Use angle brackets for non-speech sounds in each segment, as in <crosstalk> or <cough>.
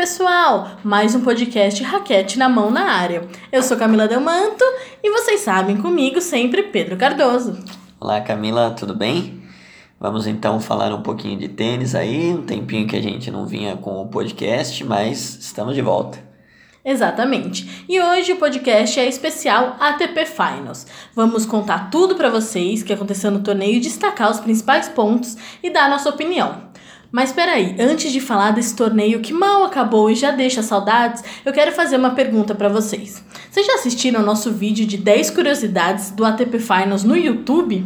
pessoal! Mais um podcast Raquete na Mão na área. Eu sou Camila Delmanto e vocês sabem comigo sempre Pedro Cardoso. Olá Camila, tudo bem? Vamos então falar um pouquinho de tênis aí, um tempinho que a gente não vinha com o podcast, mas estamos de volta. Exatamente. E hoje o podcast é especial ATP Finals. Vamos contar tudo para vocês que aconteceu no torneio, destacar os principais pontos e dar nossa opinião. Mas peraí, antes de falar desse torneio que mal acabou e já deixa saudades, eu quero fazer uma pergunta para vocês. Vocês já assistiram ao nosso vídeo de 10 curiosidades do ATP Finals no YouTube?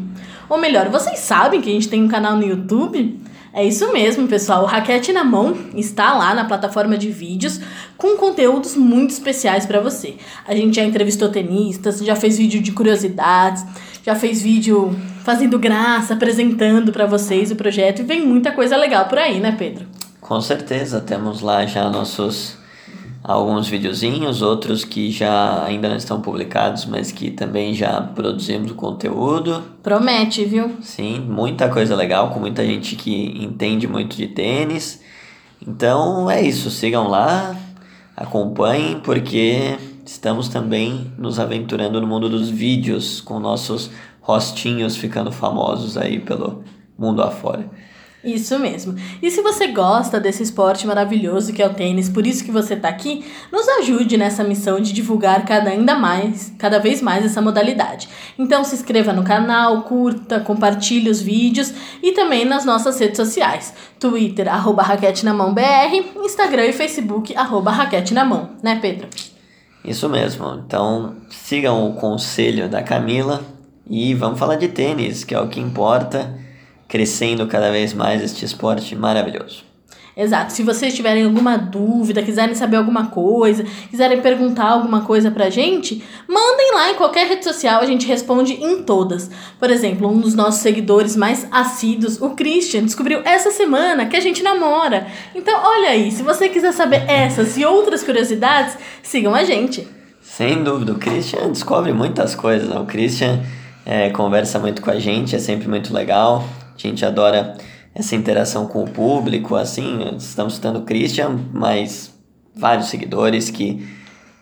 Ou melhor, vocês sabem que a gente tem um canal no YouTube? É isso mesmo, pessoal. O Raquete na Mão está lá na plataforma de vídeos com conteúdos muito especiais para você. A gente já entrevistou tenistas, já fez vídeo de curiosidades, já fez vídeo fazendo graça, apresentando para vocês o projeto e vem muita coisa legal por aí, né, Pedro? Com certeza, temos lá já nossos alguns videozinhos, outros que já ainda não estão publicados, mas que também já produzimos o conteúdo. Promete, viu? Sim, muita coisa legal, com muita gente que entende muito de tênis. Então é isso, sigam lá, acompanhem, porque estamos também nos aventurando no mundo dos vídeos, com nossos rostinhos ficando famosos aí pelo mundo afora. Isso mesmo. E se você gosta desse esporte maravilhoso que é o tênis, por isso que você está aqui, nos ajude nessa missão de divulgar cada ainda mais, cada vez mais essa modalidade. Então se inscreva no canal, curta, compartilhe os vídeos e também nas nossas redes sociais. Twitter, Raquete na Mão BR, Instagram e Facebook, arroba Raquete na Mão, né Pedro? Isso mesmo. Então sigam o conselho da Camila e vamos falar de tênis, que é o que importa crescendo cada vez mais este esporte maravilhoso. Exato. Se vocês tiverem alguma dúvida, quiserem saber alguma coisa, quiserem perguntar alguma coisa pra gente, mandem lá em qualquer rede social, a gente responde em todas. Por exemplo, um dos nossos seguidores mais assíduos, o Christian, descobriu essa semana que a gente namora. Então, olha aí, se você quiser saber essas e outras curiosidades, sigam a gente. Sem dúvida, o Christian descobre muitas coisas. Né? O Christian é, conversa muito com a gente, é sempre muito legal. A gente adora essa interação com o público, assim, estamos citando o Christian, mas vários seguidores que,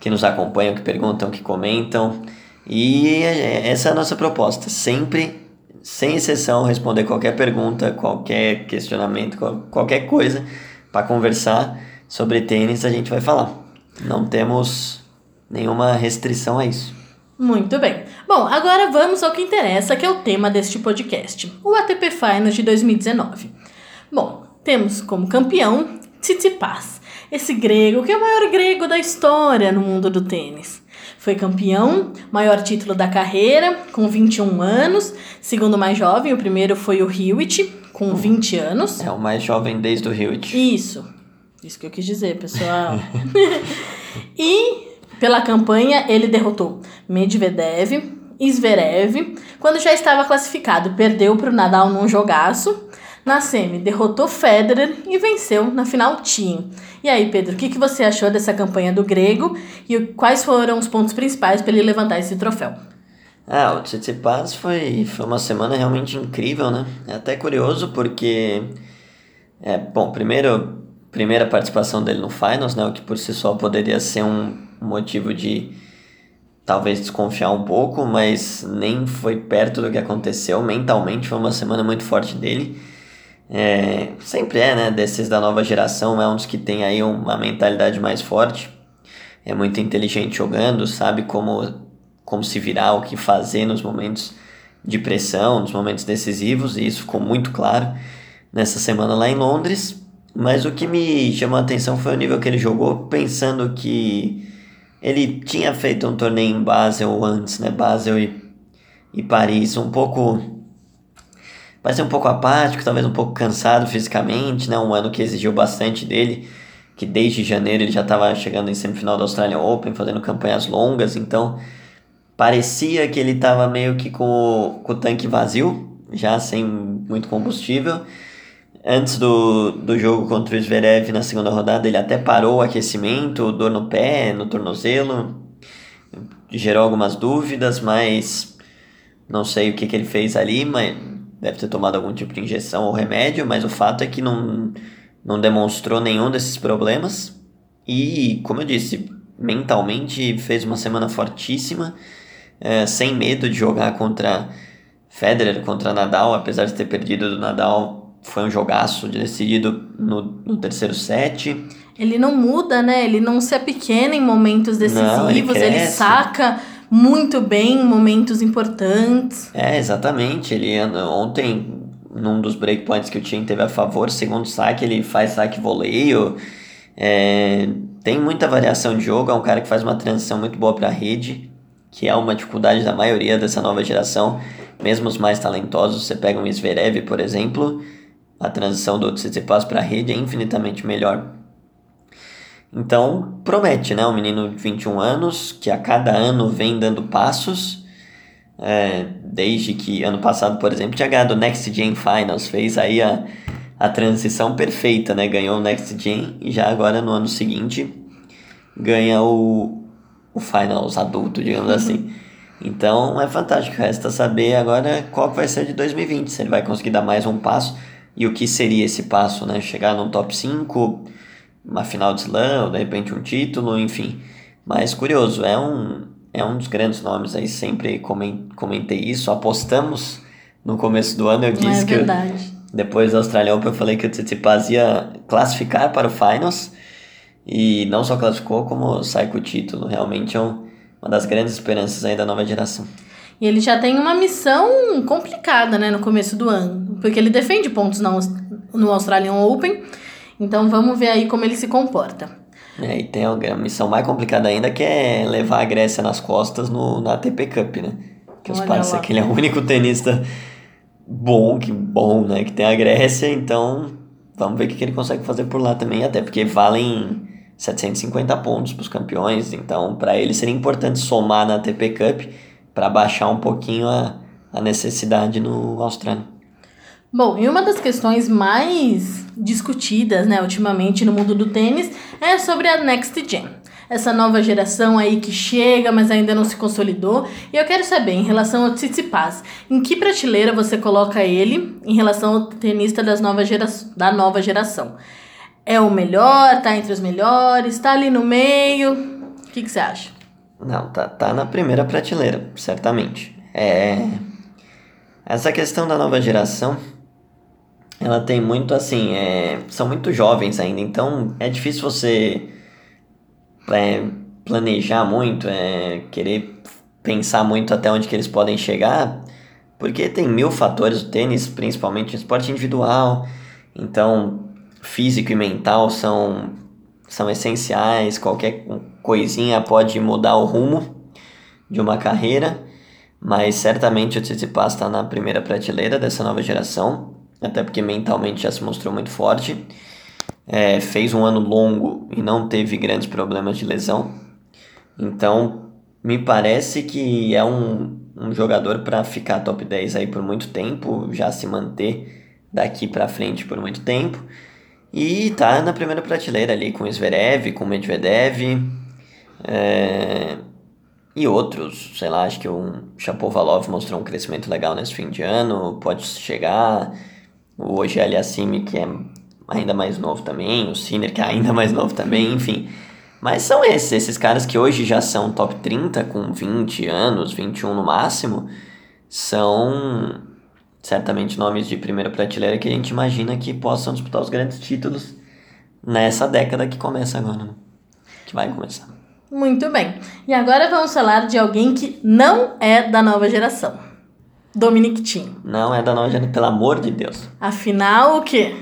que nos acompanham, que perguntam, que comentam. E essa é a nossa proposta, sempre, sem exceção, responder qualquer pergunta, qualquer questionamento, qualquer coisa para conversar sobre tênis, a gente vai falar. Não temos nenhuma restrição a isso. Muito bem. Bom, agora vamos ao que interessa, que é o tema deste podcast, o ATP Finals de 2019. Bom, temos como campeão Tsitsipas, esse grego que é o maior grego da história no mundo do tênis. Foi campeão, maior título da carreira, com 21 anos. Segundo mais jovem, o primeiro foi o Hewitt, com 20 anos. É o mais jovem desde o Hewitt. Isso. Isso que eu quis dizer, pessoal. <laughs> <laughs> e pela campanha, ele derrotou Medvedev, Zverev, quando já estava classificado, perdeu para o Nadal num jogaço. Na semi, derrotou Federer e venceu na final Team. E aí, Pedro, o que, que você achou dessa campanha do grego e quais foram os pontos principais para ele levantar esse troféu? Ah, o Tsitsipas foi, foi uma semana realmente incrível, né? É até curioso porque, é, bom, primeiro, primeira participação dele no Finals, né? O que por si só poderia ser um motivo de talvez desconfiar um pouco, mas nem foi perto do que aconteceu. Mentalmente foi uma semana muito forte dele. É, sempre é, né? Desses da nova geração, é um dos que tem aí uma mentalidade mais forte. É muito inteligente jogando, sabe como, como se virar, o que fazer nos momentos de pressão, nos momentos decisivos, e isso ficou muito claro nessa semana lá em Londres. Mas o que me chamou a atenção foi o nível que ele jogou, pensando que ele tinha feito um torneio em Basel antes, né? Basel e, e Paris, um pouco. Parece um pouco apático, talvez um pouco cansado fisicamente, né? Um ano que exigiu bastante dele, que desde janeiro ele já estava chegando em semifinal da Australian Open, fazendo campanhas longas, então parecia que ele estava meio que com com o tanque vazio, já sem muito combustível antes do, do jogo contra o Zverev na segunda rodada, ele até parou o aquecimento, dor no pé, no tornozelo, gerou algumas dúvidas, mas não sei o que, que ele fez ali, mas deve ter tomado algum tipo de injeção ou remédio, mas o fato é que não, não demonstrou nenhum desses problemas. E, como eu disse, mentalmente fez uma semana fortíssima, é, sem medo de jogar contra Federer, contra Nadal, apesar de ter perdido do Nadal, foi um jogaço decidido no, no terceiro set. Ele não muda, né? Ele não se apequena em momentos decisivos, não, ele, ele saca muito bem em momentos importantes. É, exatamente. Ele ontem, num dos breakpoints que o time teve a favor, segundo saque, ele faz saque voleio. É, tem muita variação de jogo, é um cara que faz uma transição muito boa para a rede, que é uma dificuldade da maioria dessa nova geração, mesmo os mais talentosos. Você pega um Zverev, por exemplo, a transição do Tsitsipas para a rede é infinitamente melhor. Então, promete, né? Um menino de 21 anos que a cada ano vem dando passos. É, desde que ano passado, por exemplo, tinha ganhado o Next Gen Finals, fez aí a, a transição perfeita, né? Ganhou o Next Gen e já agora no ano seguinte ganha o, o Finals adulto, digamos uhum. assim. Então é fantástico. Resta saber agora qual vai ser de 2020, se ele vai conseguir dar mais um passo e o que seria esse passo, né? Chegar no top 5, uma final de slam, ou de repente um título, enfim. Mas curioso, é um, é um dos grandes nomes aí, sempre comentei isso, apostamos no começo do ano, eu disse é que. Verdade. Depois da Australian Open eu falei que o Tsitsipas ia classificar para o Finals e não só classificou, como sai com o título. Realmente é um, uma das grandes esperanças aí da nova geração. E ele já tem uma missão complicada, né, no começo do ano, porque ele defende pontos no, no Australian Open. Então vamos ver aí como ele se comporta. É, e tem a missão mais complicada ainda que é levar a Grécia nas costas no, na ATP Cup, né? Que os parece que ele é o único tenista bom, que bom, né? Que tem a Grécia, então vamos ver o que ele consegue fazer por lá também, até porque valem 750 pontos para os campeões, então para ele seria importante somar na ATP Cup para baixar um pouquinho a, a necessidade no Austrália. Bom, e uma das questões mais discutidas, né, ultimamente no mundo do tênis é sobre a Next Gen essa nova geração aí que chega, mas ainda não se consolidou. E eu quero saber, em relação ao Tsitsipas, em que prateleira você coloca ele em relação ao tenista das novas gera da nova geração? É o melhor, tá entre os melhores, tá ali no meio? O que, que você acha? Não, tá, tá na primeira prateleira, certamente. É. Essa questão da nova geração, ela tem muito assim, é, são muito jovens ainda, então é difícil você é, planejar muito, é, querer pensar muito até onde que eles podem chegar, porque tem mil fatores, o tênis principalmente, esporte individual, então físico e mental são, são essenciais, qualquer coisinha pode mudar o rumo de uma carreira, mas certamente o Tsitsipas está na primeira prateleira dessa nova geração, até porque mentalmente já se mostrou muito forte é, fez um ano longo e não teve grandes problemas de lesão. Então, me parece que é um, um jogador para ficar top 10 aí por muito tempo, já se manter daqui para frente por muito tempo. E tá na primeira prateleira ali com Zverev, com Medvedev é, e outros. Sei lá, acho que o Chapovalov mostrou um crescimento legal nesse fim de ano, pode chegar. O Ogel Assimi, que é ainda mais novo também, o Sinner, que é ainda <laughs> mais novo também, enfim. Mas são esses, esses caras que hoje já são top 30, com 20 anos, 21 no máximo, são certamente nomes de primeira prateleira que a gente imagina que possam disputar os grandes títulos nessa década que começa agora, né? que vai começar. Muito bem. E agora vamos falar de alguém que não é da nova geração. Dominic Thiem. Não é da nova geração, pelo amor de Deus. Afinal, o quê?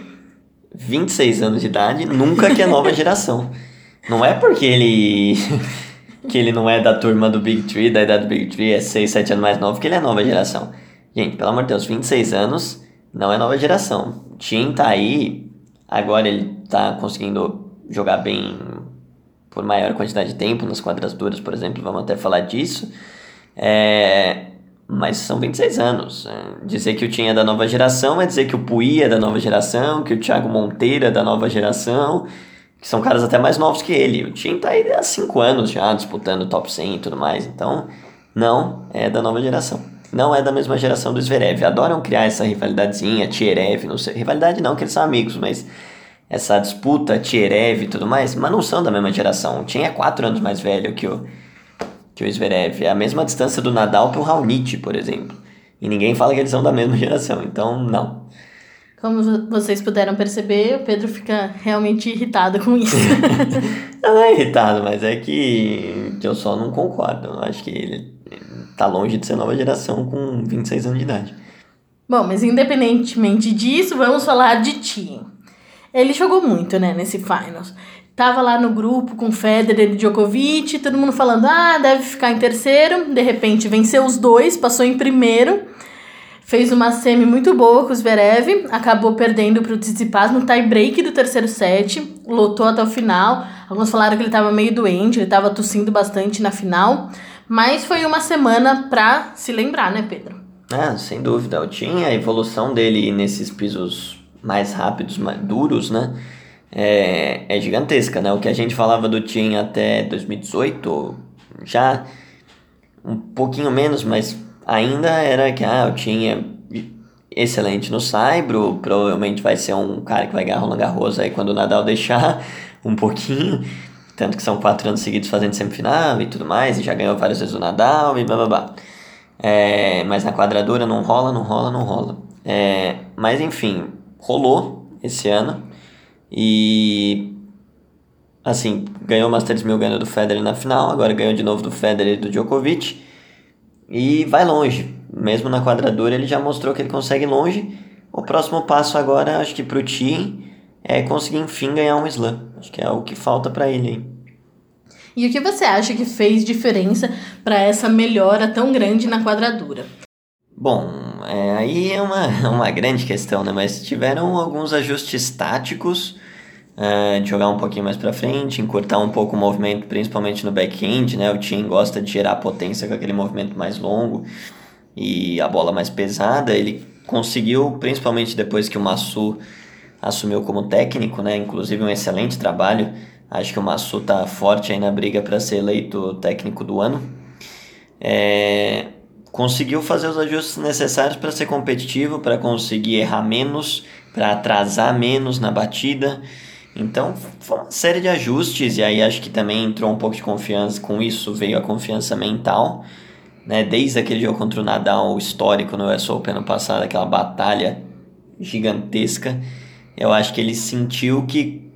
26 anos de idade, nunca que é nova <laughs> geração. Não é porque ele <laughs> que ele não é da turma do Big Tree, da idade do Big Tree, é 6, 7 anos mais novo, que ele é nova geração. Gente, pelo amor de Deus, 26 anos não é nova geração. Tim tá aí, agora ele tá conseguindo jogar bem por maior quantidade de tempo, nas quadras duras, por exemplo, vamos até falar disso. É, mas são 26 anos. É, dizer que o Tim é da nova geração é dizer que o Pui é da nova geração, que o Thiago Monteiro é da nova geração, que são caras até mais novos que ele. O Tim tá aí há 5 anos já disputando o top 100 e tudo mais, então não é da nova geração. Não é da mesma geração do Zverev. Adoram criar essa rivalidadezinha, Tierev, não sei. Rivalidade não, que eles são amigos, mas essa disputa, Tierev e tudo mais, mas não são da mesma geração. O Tien é quatro anos mais velho que o, que o Zverev. É a mesma distância do Nadal para o Raonic, por exemplo. E ninguém fala que eles são da mesma geração, então não. Como vocês puderam perceber, o Pedro fica realmente irritado com isso. <laughs> não é irritado, mas é que, que eu só não concordo. Eu acho que ele tá longe de ser nova geração com 26 anos de idade. Bom, mas independentemente disso, vamos falar de Tien. Ele jogou muito, né, nesse Finals. Tava lá no grupo com Federer e Djokovic, todo mundo falando, ah, deve ficar em terceiro. De repente venceu os dois, passou em primeiro. Fez uma semi muito boa com o Zverev, acabou perdendo para o Tsitsipas no tie break do terceiro set, lotou até o final. Alguns falaram que ele estava meio doente, ele estava tossindo bastante na final, mas foi uma semana para se lembrar, né, Pedro? Ah, sem dúvida. Eu tinha a evolução dele nesses pisos mais rápidos, mais duros, né? É, é gigantesca, né? O que a gente falava do Tim até 2018, já um pouquinho menos, mas ainda era que ah, o Tim é excelente no Saibro, provavelmente vai ser um cara que vai ganhar Roland Garros aí quando o Nadal <laughs> deixar um pouquinho, tanto que são quatro anos seguidos fazendo semifinal e tudo mais, e já ganhou várias vezes o Nadal e blá blá blá. É, mas na quadradura não rola, não rola, não rola. É, mas enfim, rolou esse ano. E assim, ganhou o Masters 1000 ganhando do Federer na final, agora ganhou de novo do Federer e do Djokovic. E vai longe. Mesmo na quadradura ele já mostrou que ele consegue ir longe. O próximo passo agora, acho que pro Tim é conseguir enfim ganhar um slam. Acho que é o que falta para ele. Hein? E o que você acha que fez diferença para essa melhora tão grande na quadradura? Bom, é, aí é uma, <laughs> uma grande questão, né? Mas tiveram alguns ajustes táticos uh, de jogar um pouquinho mais para frente, encurtar um pouco o movimento, principalmente no backhand, né? O Tim gosta de gerar potência com aquele movimento mais longo e a bola mais pesada. Ele conseguiu, principalmente depois que o Massu assumiu como técnico, né? Inclusive um excelente trabalho. Acho que o Massu tá forte aí na briga para ser eleito técnico do ano. É, conseguiu fazer os ajustes necessários para ser competitivo, para conseguir errar menos, para atrasar menos na batida. Então, foi uma série de ajustes, e aí acho que também entrou um pouco de confiança, com isso veio a confiança mental, né? Desde aquele jogo contra o Nadal histórico no US Open ano passado, aquela batalha gigantesca, eu acho que ele sentiu que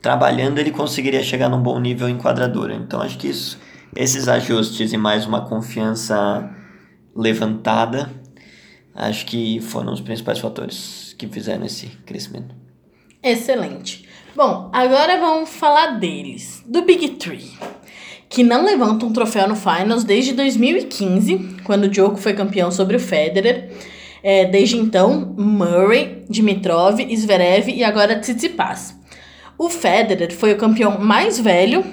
trabalhando ele conseguiria chegar num bom nível em quadradura. Então, acho que isso, esses ajustes e mais uma confiança levantada, acho que foram os principais fatores que fizeram esse crescimento. Excelente. Bom, agora vamos falar deles, do Big Three, que não levantam um troféu no Finals desde 2015, quando o Djoko foi campeão sobre o Federer. É, desde então, Murray, Dimitrov, Zverev e agora Tsitsipas. O Federer foi o campeão mais velho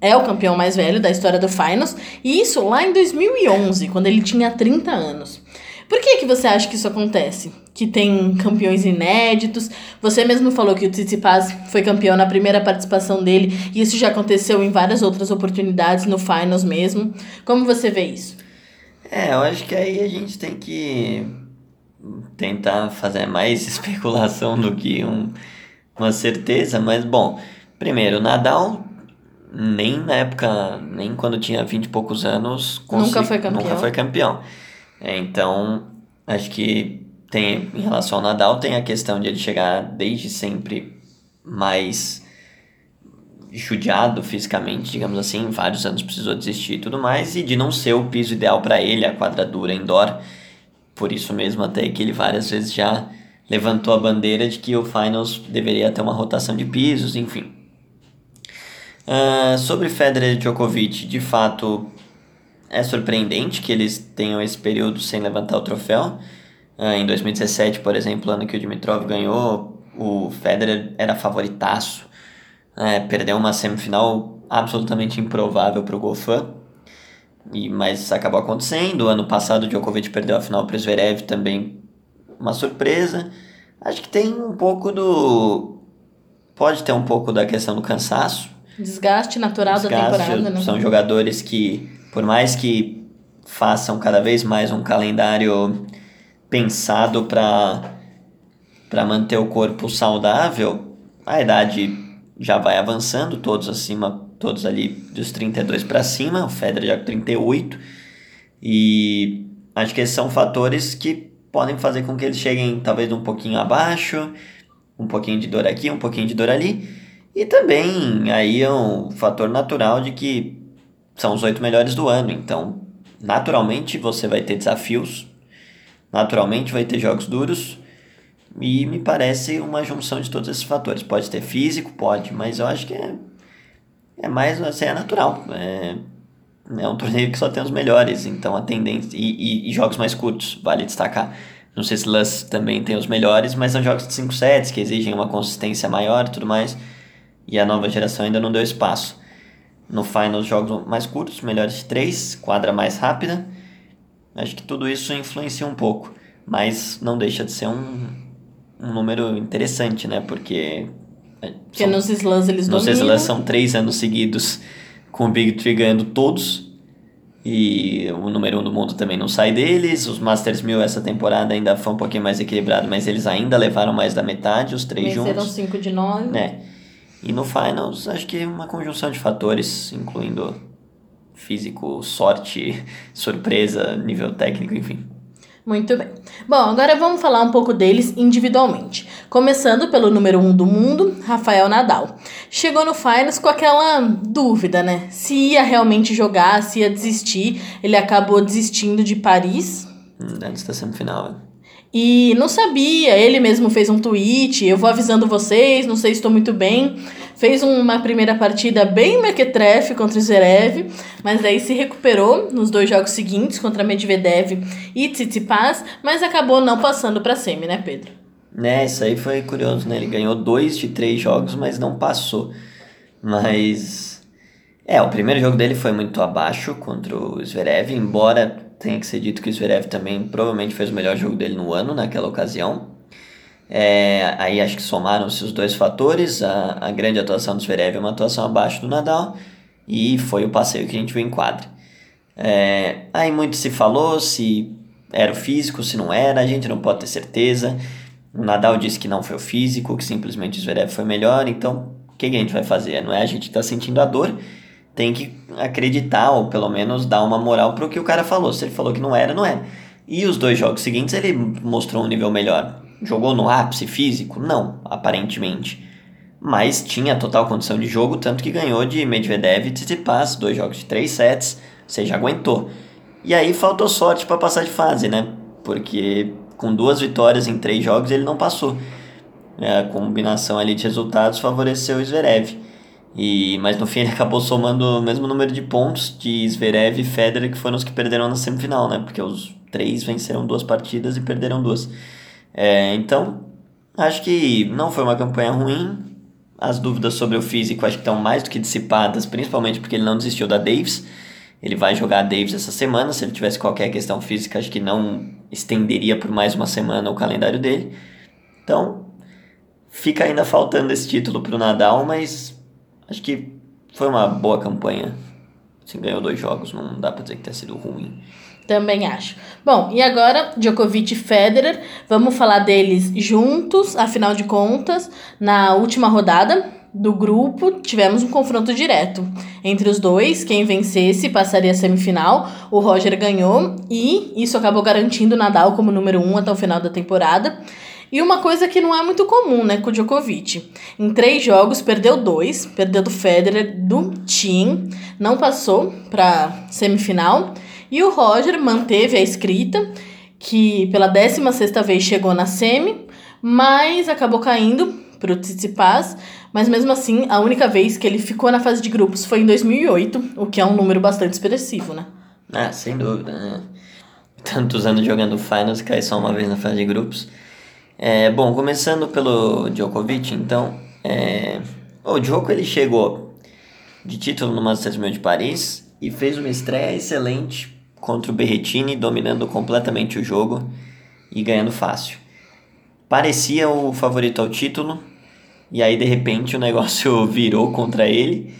é o campeão mais velho da história do Finals, e isso lá em 2011, quando ele tinha 30 anos. Por que, que você acha que isso acontece? Que tem campeões inéditos. Você mesmo falou que o Tsitsipas foi campeão na primeira participação dele, e isso já aconteceu em várias outras oportunidades no Finals mesmo. Como você vê isso? É, eu acho que aí a gente tem que tentar fazer mais <laughs> especulação do que um, uma certeza, mas bom, primeiro, Nadal nem na época, nem quando tinha 20 e poucos anos, nunca foi campeão. Nunca foi campeão. É, então, acho que tem, em relação ao Nadal, tem a questão de ele chegar desde sempre mais judiado fisicamente, digamos assim, vários anos precisou desistir e tudo mais, e de não ser o piso ideal para ele, a quadradura indoor. Por isso mesmo, até que ele várias vezes já levantou a bandeira de que o Finals deveria ter uma rotação de pisos, enfim. Uh, sobre Federer e Djokovic, de fato é surpreendente que eles tenham esse período sem levantar o troféu. Uh, em 2017, por exemplo, ano que o Dimitrov ganhou, o Federer era favoritaço. Uh, perdeu uma semifinal absolutamente improvável para o Goffin. E, mas acabou acontecendo. Ano passado o Djokovic perdeu a final para o Zverev também. Uma surpresa. Acho que tem um pouco do. Pode ter um pouco da questão do cansaço. Desgaste natural Desgaste, da temporada, né? São jogadores que, por mais que façam cada vez mais um calendário pensado para para manter o corpo saudável, a idade já vai avançando, todos acima, todos ali dos 32 para cima, o Federer já com 38. E acho que esses são fatores que podem fazer com que eles cheguem talvez um pouquinho abaixo, um pouquinho de dor aqui, um pouquinho de dor ali. E também aí é um fator natural de que são os oito melhores do ano, então naturalmente você vai ter desafios, naturalmente vai ter jogos duros. E me parece uma junção de todos esses fatores. Pode ter físico, pode, mas eu acho que é, é mais assim, é natural. É, é um torneio que só tem os melhores, então a tendência. E, e, e jogos mais curtos, vale destacar. Não sei se Lus também tem os melhores, mas são jogos de 5 sets que exigem uma consistência maior e tudo mais. E a nova geração ainda não deu espaço. No final, jogos mais curtos, melhores de 3, quadra mais rápida. Acho que tudo isso influencia um pouco, mas não deixa de ser um, um número interessante, né? Porque. É, Porque são, nos slams eles nos dominam. Nos slams são três anos seguidos com o Big Tree ganhando todos. E o número um do mundo também não sai deles. Os Masters 1000 essa temporada ainda foi um pouquinho mais equilibrado, mas eles ainda levaram mais da metade, os três Venceram juntos. Venceram 5 de 9. É. E no Finals, acho que é uma conjunção de fatores, incluindo físico, sorte, <laughs> surpresa, nível técnico, enfim. Muito bem. Bom, agora vamos falar um pouco deles individualmente. Começando pelo número 1 um do mundo, Rafael Nadal. Chegou no Finals com aquela dúvida, né? Se ia realmente jogar, se ia desistir. Ele acabou desistindo de Paris. Hum, antes da semifinal, né? E não sabia, ele mesmo fez um tweet, eu vou avisando vocês, não sei se estou muito bem. Fez uma primeira partida bem mequetrefe contra o Zverev, mas daí se recuperou nos dois jogos seguintes contra Medvedev e Tsitsipas, mas acabou não passando para semi, né, Pedro? É, isso aí foi curioso, né? Ele ganhou dois de três jogos, mas não passou. Mas é, o primeiro jogo dele foi muito abaixo contra o Zverev, embora tenha que ser dito que o Zverev também provavelmente fez o melhor jogo dele no ano naquela ocasião. É, aí acho que somaram-se os dois fatores. A, a grande atuação do Zverev é uma atuação abaixo do Nadal e foi o passeio que a gente viu em quadra. É, aí muito se falou se era o físico, se não era, a gente não pode ter certeza. O Nadal disse que não foi o físico, que simplesmente o Zverev foi melhor, então o que, que a gente vai fazer? Não é a gente que está sentindo a dor, tem que acreditar, ou pelo menos dar uma moral para o que o cara falou. Se ele falou que não era, não é. E os dois jogos seguintes ele mostrou um nível melhor. Jogou no ápice físico? Não, aparentemente. Mas tinha total condição de jogo, tanto que ganhou de Medvedev e Tsitsipas, dois jogos de três sets, ou seja, aguentou. E aí faltou sorte para passar de fase, né? Porque com duas vitórias em três jogos ele não passou. A combinação ali de resultados favoreceu o Zverev. E, mas no fim ele acabou somando o mesmo número de pontos de Zverev e Federer, que foram os que perderam na semifinal, né? Porque os três venceram duas partidas e perderam duas. É, então, acho que não foi uma campanha ruim. As dúvidas sobre o físico acho que estão mais do que dissipadas, principalmente porque ele não desistiu da Davis. Ele vai jogar a Davis essa semana. Se ele tivesse qualquer questão física, acho que não estenderia por mais uma semana o calendário dele. Então, fica ainda faltando esse título para o Nadal, mas Acho que foi uma boa campanha. Assim, ganhou dois jogos, não dá pra dizer que tenha sido ruim. Também acho. Bom, e agora Djokovic e Federer, vamos falar deles juntos, afinal de contas, na última rodada do grupo, tivemos um confronto direto entre os dois, quem vencesse passaria a semifinal, o Roger ganhou e isso acabou garantindo o Nadal como número um até o final da temporada. E uma coisa que não é muito comum, né, com o Djokovic. Em três jogos, perdeu dois. Perdeu do Federer, do Team. Não passou para semifinal. E o Roger manteve a escrita, que pela 16 vez chegou na semi, mas acabou caindo para o Tsitsipas. Mas mesmo assim, a única vez que ele ficou na fase de grupos foi em 2008, o que é um número bastante expressivo, né? Ah, sem dúvida, né? Tantos anos jogando finals, cai só uma vez na fase de grupos. É, bom, começando pelo Djokovic, então, é, o Djoko ele chegou de título no Masters 1000 de Paris e fez uma estreia excelente contra o Berrettini, dominando completamente o jogo e ganhando fácil. Parecia o favorito ao título e aí de repente o <laughs> negócio virou contra ele.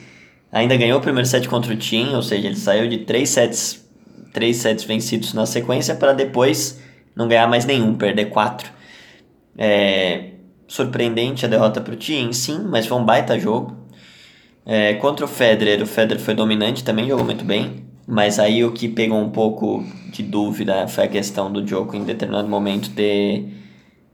Ainda ganhou o primeiro set contra o Tim, ou seja, ele saiu de três sets, três sets vencidos na sequência para depois não ganhar mais nenhum, perder quatro. É, surpreendente a derrota para o Tien, sim, mas foi um baita jogo. É, contra o Federer, o Federer foi dominante também, jogou muito bem. Mas aí o que pegou um pouco de dúvida foi a questão do Djoko em determinado momento ter,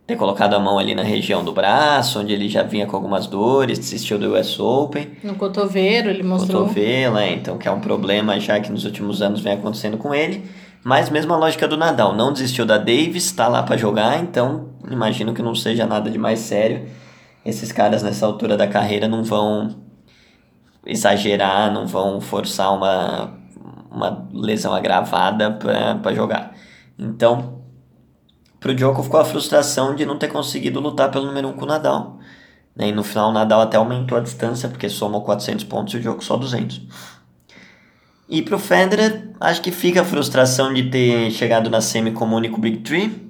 ter colocado a mão ali na região do braço, onde ele já vinha com algumas dores, desistiu do US Open. No cotovelo, ele mostrou. Cotovelo, é, então que é um problema já que nos últimos anos vem acontecendo com ele. Mas mesmo a lógica do Nadal, não desistiu da Davis, está lá para jogar, então imagino que não seja nada de mais sério. Esses caras nessa altura da carreira não vão exagerar, não vão forçar uma, uma lesão agravada para jogar. Então, pro Djoko ficou a frustração de não ter conseguido lutar pelo número 1 um com o Nadal. Né? E no final o Nadal até aumentou a distância, porque somou 400 pontos e o Djoko só 200. E pro Federer, acho que fica a frustração de ter chegado na semi como único Big Three.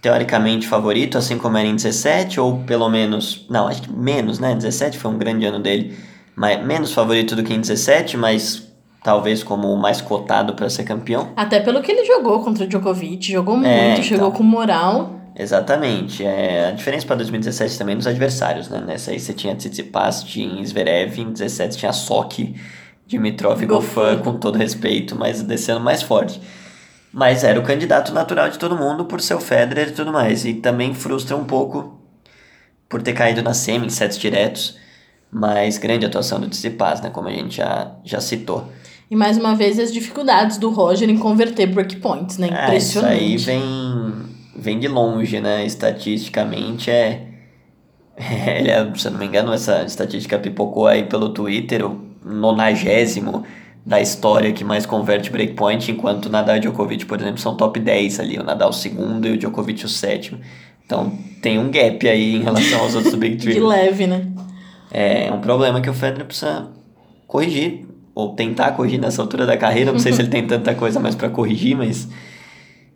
Teoricamente favorito, assim como era em 17, ou pelo menos. Não, acho que menos, né? 17 foi um grande ano dele. Mas, menos favorito do que em 17, mas talvez como o mais cotado para ser campeão. Até pelo que ele jogou contra o Djokovic, jogou muito, é, então, chegou com moral. Exatamente. É, a diferença para 2017 também nos adversários, né? Nessa aí você tinha Tsitsipas, tinha Zverev, em 17 tinha Sochi Dimitrov e Goffin, com todo respeito, mas descendo mais forte. Mas era o candidato natural de todo mundo por ser o Federer e tudo mais. E também frustra um pouco por ter caído na semi em sets diretos. Mas grande atuação do Tsitsipas, né? Como a gente já, já citou. E mais uma vez as dificuldades do Roger em converter breakpoints, né? Impressionante. É, isso aí vem, vem de longe, né? Estatisticamente é... <laughs> é ele se eu não me engano, essa estatística pipocou aí pelo Twitter, nonagésimo da história que mais converte breakpoint, enquanto o Nadal e o Djokovic, por exemplo, são top 10 ali, o Nadal o segundo e o Djokovic o sétimo. Então tem um gap aí em relação aos outros Big <laughs> Three. De leve, né? É um problema que o Federer precisa corrigir, ou tentar corrigir nessa altura da carreira. Não sei se ele tem <laughs> tanta coisa mais para corrigir, mas,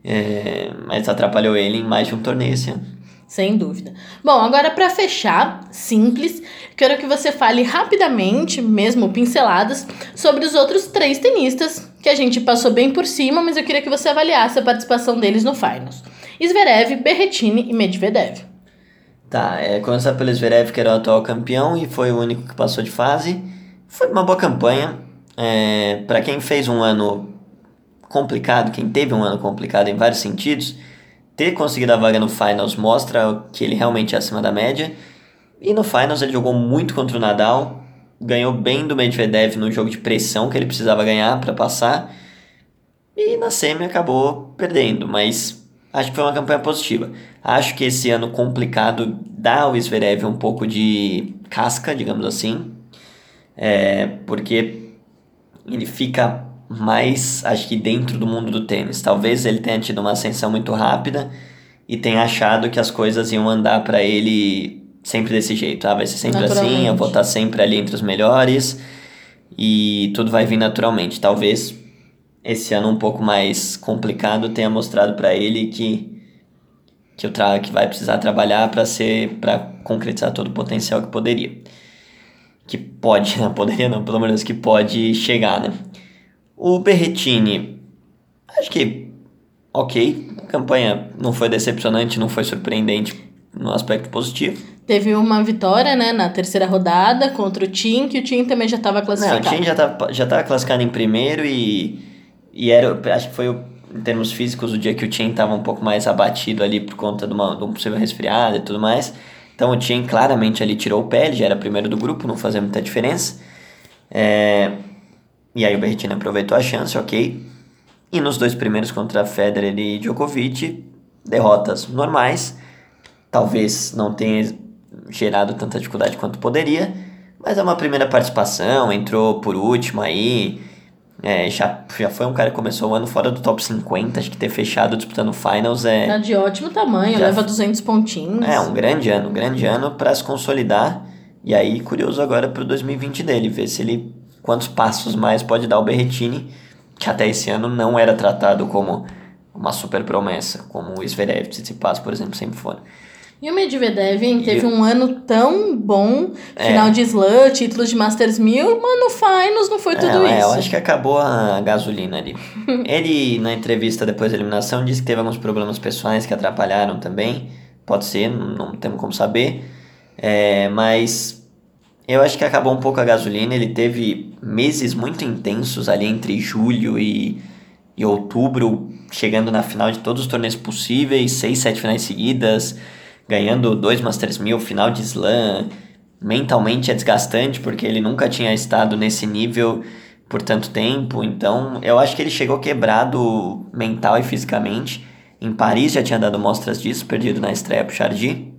é, mas atrapalhou ele em mais de um torneio esse ano. Sem dúvida. Bom, agora para fechar, simples, quero que você fale rapidamente, mesmo pinceladas, sobre os outros três tenistas que a gente passou bem por cima, mas eu queria que você avaliasse a participação deles no Finals. Zverev, Berrettini e Medvedev. Tá, é, começar pelo Zverev, que era o atual campeão e foi o único que passou de fase. Foi uma boa campanha. É, para quem fez um ano complicado, quem teve um ano complicado em vários sentidos, ter conseguido a vaga no Finals mostra que ele realmente é acima da média. E no Finals ele jogou muito contra o Nadal, ganhou bem do Medvedev no jogo de pressão que ele precisava ganhar para passar. E na semi acabou perdendo, mas acho que foi uma campanha positiva. Acho que esse ano complicado dá ao Zverev um pouco de casca, digamos assim, é, porque ele fica mais, acho que dentro do mundo do tênis. Talvez ele tenha tido uma ascensão muito rápida e tenha achado que as coisas iam andar para ele sempre desse jeito. Ah, vai ser sempre assim, eu vou estar sempre ali entre os melhores e tudo vai vir naturalmente. Talvez esse ano um pouco mais complicado tenha mostrado para ele que que, eu tra que vai precisar trabalhar para ser para concretizar todo o potencial que poderia. Que pode, <laughs> não poderia não, pelo menos que pode chegar, né? O Berretini, acho que ok, a campanha não foi decepcionante, não foi surpreendente no aspecto positivo. Teve uma vitória, né, na terceira rodada contra o Tim, que o Tim também já estava classificado. Não, o Tim já estava já tava classificado em primeiro e, e era, acho que foi, o, em termos físicos, o dia que o Tim estava um pouco mais abatido ali por conta de, uma, de um possível resfriado e tudo mais. Então o Tim claramente ali tirou o pé, ele já era primeiro do grupo, não fazia muita diferença. É, e aí o Berrettini aproveitou a chance, ok. E nos dois primeiros contra Federer e Djokovic, derrotas normais. Talvez não tenha gerado tanta dificuldade quanto poderia, mas é uma primeira participação, entrou por último aí. É, já, já foi um cara que começou o ano fora do top 50, acho que ter fechado disputando finals é. Tá de ótimo tamanho, leva 200 pontinhos. É, um grande ano, um grande ano para se consolidar. E aí, curioso agora pro 2020 dele, ver se ele quantos passos mais pode dar o Berretini, que até esse ano não era tratado como uma super promessa, como o Zverev, Tsitsipas, por exemplo, sempre foram. E o Medvedev hein, teve um ano tão bom, final é. de slam, títulos de Masters 1000, mas no Finals não foi é, tudo é, isso. Eu acho que acabou a gasolina ali. <laughs> Ele, na entrevista depois da eliminação, disse que teve alguns problemas pessoais que atrapalharam também. pode ser, não, não temos como saber. É, mas eu acho que acabou um pouco a gasolina. Ele teve meses muito intensos ali entre julho e, e outubro, chegando na final de todos os torneios possíveis, seis, sete finais seguidas, ganhando dois Masters mil, final de slam. Mentalmente é desgastante porque ele nunca tinha estado nesse nível por tanto tempo. Então eu acho que ele chegou quebrado mental e fisicamente. Em Paris já tinha dado mostras disso, perdido na estreia pro Chardy.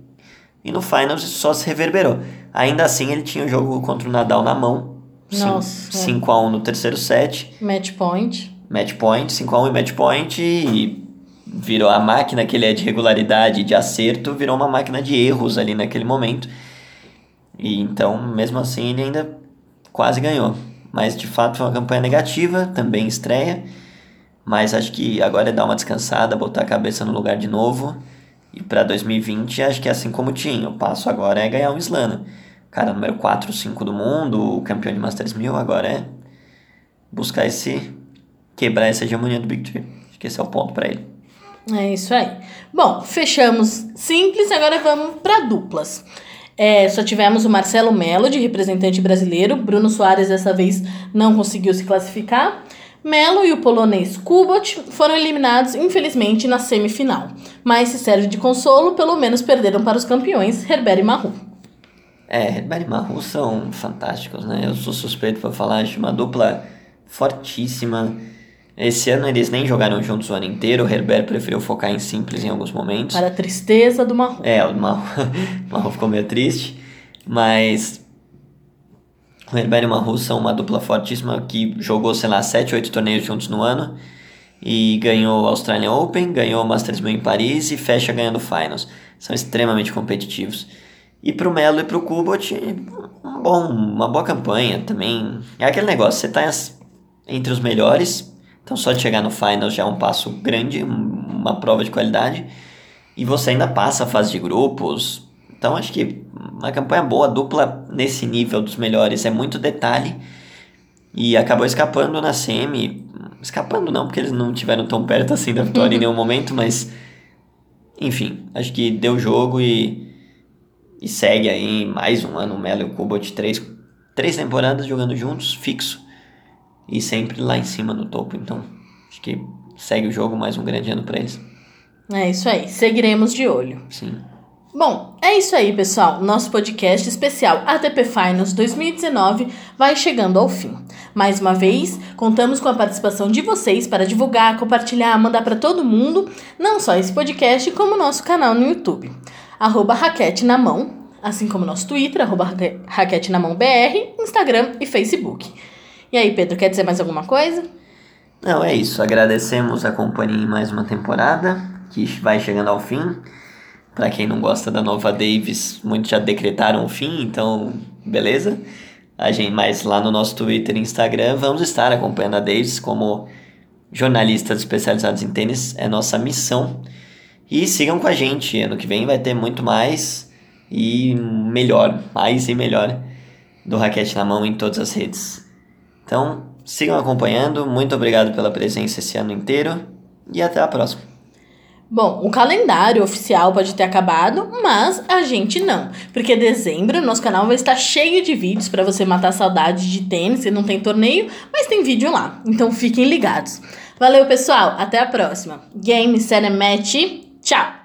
E no Finals isso só se reverberou. Ainda assim, ele tinha o jogo contra o Nadal na mão. Nossa. 5x1 no terceiro set. Match point. Match point, 5x1 e match point. E virou a máquina que ele é de regularidade, de acerto, virou uma máquina de erros ali naquele momento. E então, mesmo assim, ele ainda quase ganhou. Mas de fato foi uma campanha negativa, também estreia. Mas acho que agora é dar uma descansada, botar a cabeça no lugar de novo. E para 2020, acho que é assim como tinha. O passo agora é ganhar um slam. Cara, número 4, 5 do mundo, campeão de Masters 1000, agora é buscar esse. quebrar essa hegemonia do Big Tree. Acho que esse é o ponto para ele. É isso aí. Bom, fechamos simples, agora vamos para duplas. É, só tivemos o Marcelo Melo, de representante brasileiro. Bruno Soares dessa vez não conseguiu se classificar. Melo e o polonês Kubot foram eliminados, infelizmente, na semifinal. Mas se serve de consolo, pelo menos perderam para os campeões Herbert e Maru. É, Herbert e Maru são fantásticos, né? Eu sou suspeito para falar, acho uma dupla fortíssima. Esse ano eles nem jogaram juntos o ano inteiro, o Herbert preferiu focar em simples em alguns momentos. Para a tristeza do Maru. É, o Maru, <laughs> ficou meio triste, mas o Herbert e o Maru são uma dupla fortíssima que jogou, sei lá, 7, 8 torneios juntos no ano e ganhou o Australian Open, ganhou o Masters 1000 em Paris e fecha ganhando Finals. São extremamente competitivos. E pro Melo e pro Kubot, um bom, uma boa campanha também. É aquele negócio, você tá entre os melhores, então só de chegar no Finals já é um passo grande, uma prova de qualidade. E você ainda passa a fase de grupos, então acho que uma campanha boa, dupla nesse nível dos melhores é muito detalhe. E acabou escapando na semi. Escapando não, porque eles não tiveram tão perto assim da vitória em nenhum <laughs> momento, mas enfim, acho que deu jogo e, e segue aí mais um ano o Melo e o Kubot, três, três temporadas jogando juntos, fixo, e sempre lá em cima no topo. Então, acho que segue o jogo, mais um grande ano para eles. É isso aí, seguiremos de olho. Sim. Bom, é isso aí, pessoal. Nosso podcast especial ATP Finals 2019 vai chegando ao fim. Mais uma vez, contamos com a participação de vocês para divulgar, compartilhar, mandar para todo mundo, não só esse podcast, como nosso canal no YouTube. Arroba Raquete na Mão, assim como nosso Twitter, arroba Raquete na Mão BR, Instagram e Facebook. E aí, Pedro, quer dizer mais alguma coisa? Não, é isso. Agradecemos a companhia em mais uma temporada, que vai chegando ao fim. Para quem não gosta da Nova Davis, muitos já decretaram o fim, então beleza. A gente, mas lá no nosso Twitter e Instagram vamos estar acompanhando a Davis como jornalistas especializados em tênis, é nossa missão. E sigam com a gente, ano que vem vai ter muito mais e melhor, mais e melhor do Raquete na Mão em todas as redes. Então, sigam acompanhando, muito obrigado pela presença esse ano inteiro e até a próxima. Bom, o calendário oficial pode ter acabado, mas a gente não. Porque dezembro nosso canal vai estar cheio de vídeos para você matar saudade de tênis e não tem torneio, mas tem vídeo lá. Então fiquem ligados. Valeu, pessoal. Até a próxima. Game, Set Match. Tchau!